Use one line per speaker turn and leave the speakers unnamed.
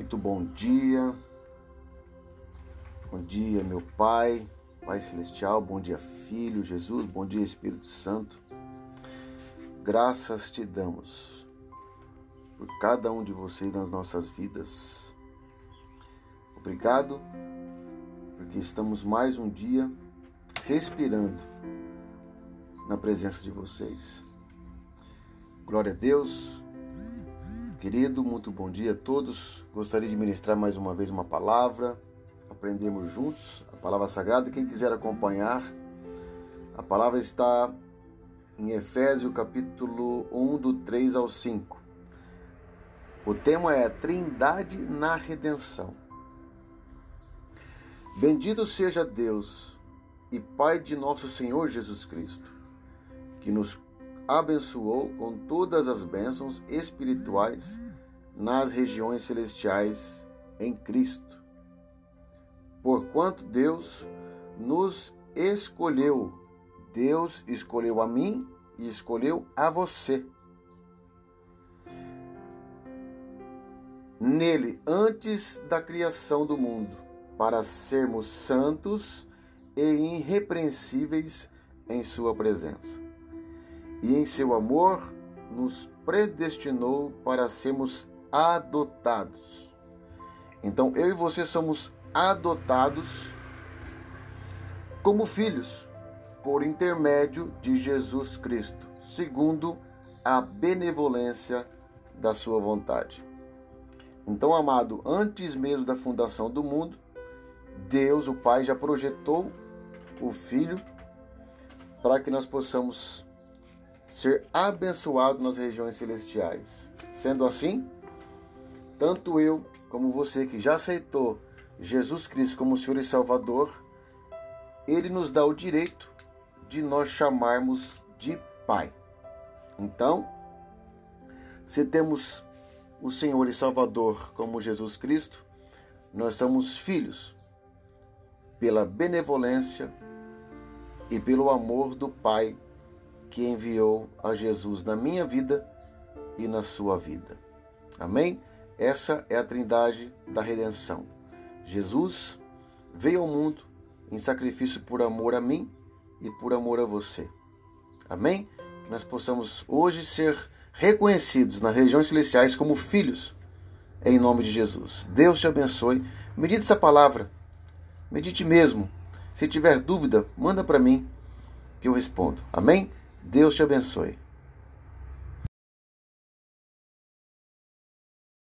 Muito bom dia. Bom dia, meu Pai, Pai Celestial. Bom dia, Filho Jesus. Bom dia, Espírito Santo. Graças te damos por cada um de vocês nas nossas vidas. Obrigado, porque estamos mais um dia respirando na presença de vocês. Glória a Deus. Querido, muito bom dia a todos. Gostaria de ministrar mais uma vez uma palavra, aprendermos juntos a palavra sagrada. Quem quiser acompanhar, a palavra está em Efésios capítulo 1, do 3 ao 5. O tema é Trindade na Redenção. Bendito seja Deus e Pai de nosso Senhor Jesus Cristo, que nos abençoou com todas as bênçãos espirituais nas regiões celestiais em Cristo. Porquanto Deus nos escolheu, Deus escolheu a mim e escolheu a você. Nele, antes da criação do mundo, para sermos santos e irrepreensíveis em Sua presença e em seu amor nos predestinou para sermos adotados. Então eu e você somos adotados como filhos por intermédio de Jesus Cristo, segundo a benevolência da sua vontade. Então, amado, antes mesmo da fundação do mundo, Deus, o Pai, já projetou o Filho para que nós possamos ser abençoado nas regiões celestiais. Sendo assim, tanto eu como você que já aceitou Jesus Cristo como Senhor e Salvador, ele nos dá o direito de nós chamarmos de Pai. Então, se temos o Senhor e Salvador como Jesus Cristo, nós somos filhos pela benevolência e pelo amor do Pai que enviou a Jesus na minha vida e na sua vida. Amém? Essa é a trindade da redenção. Jesus veio ao mundo em sacrifício por amor a mim e por amor a você. Amém? Que nós possamos hoje ser reconhecidos nas regiões celestiais como filhos, em nome de Jesus. Deus te abençoe. Medite essa palavra. Medite mesmo. Se tiver dúvida, manda para mim que eu respondo. Amém? Deus te abençoe.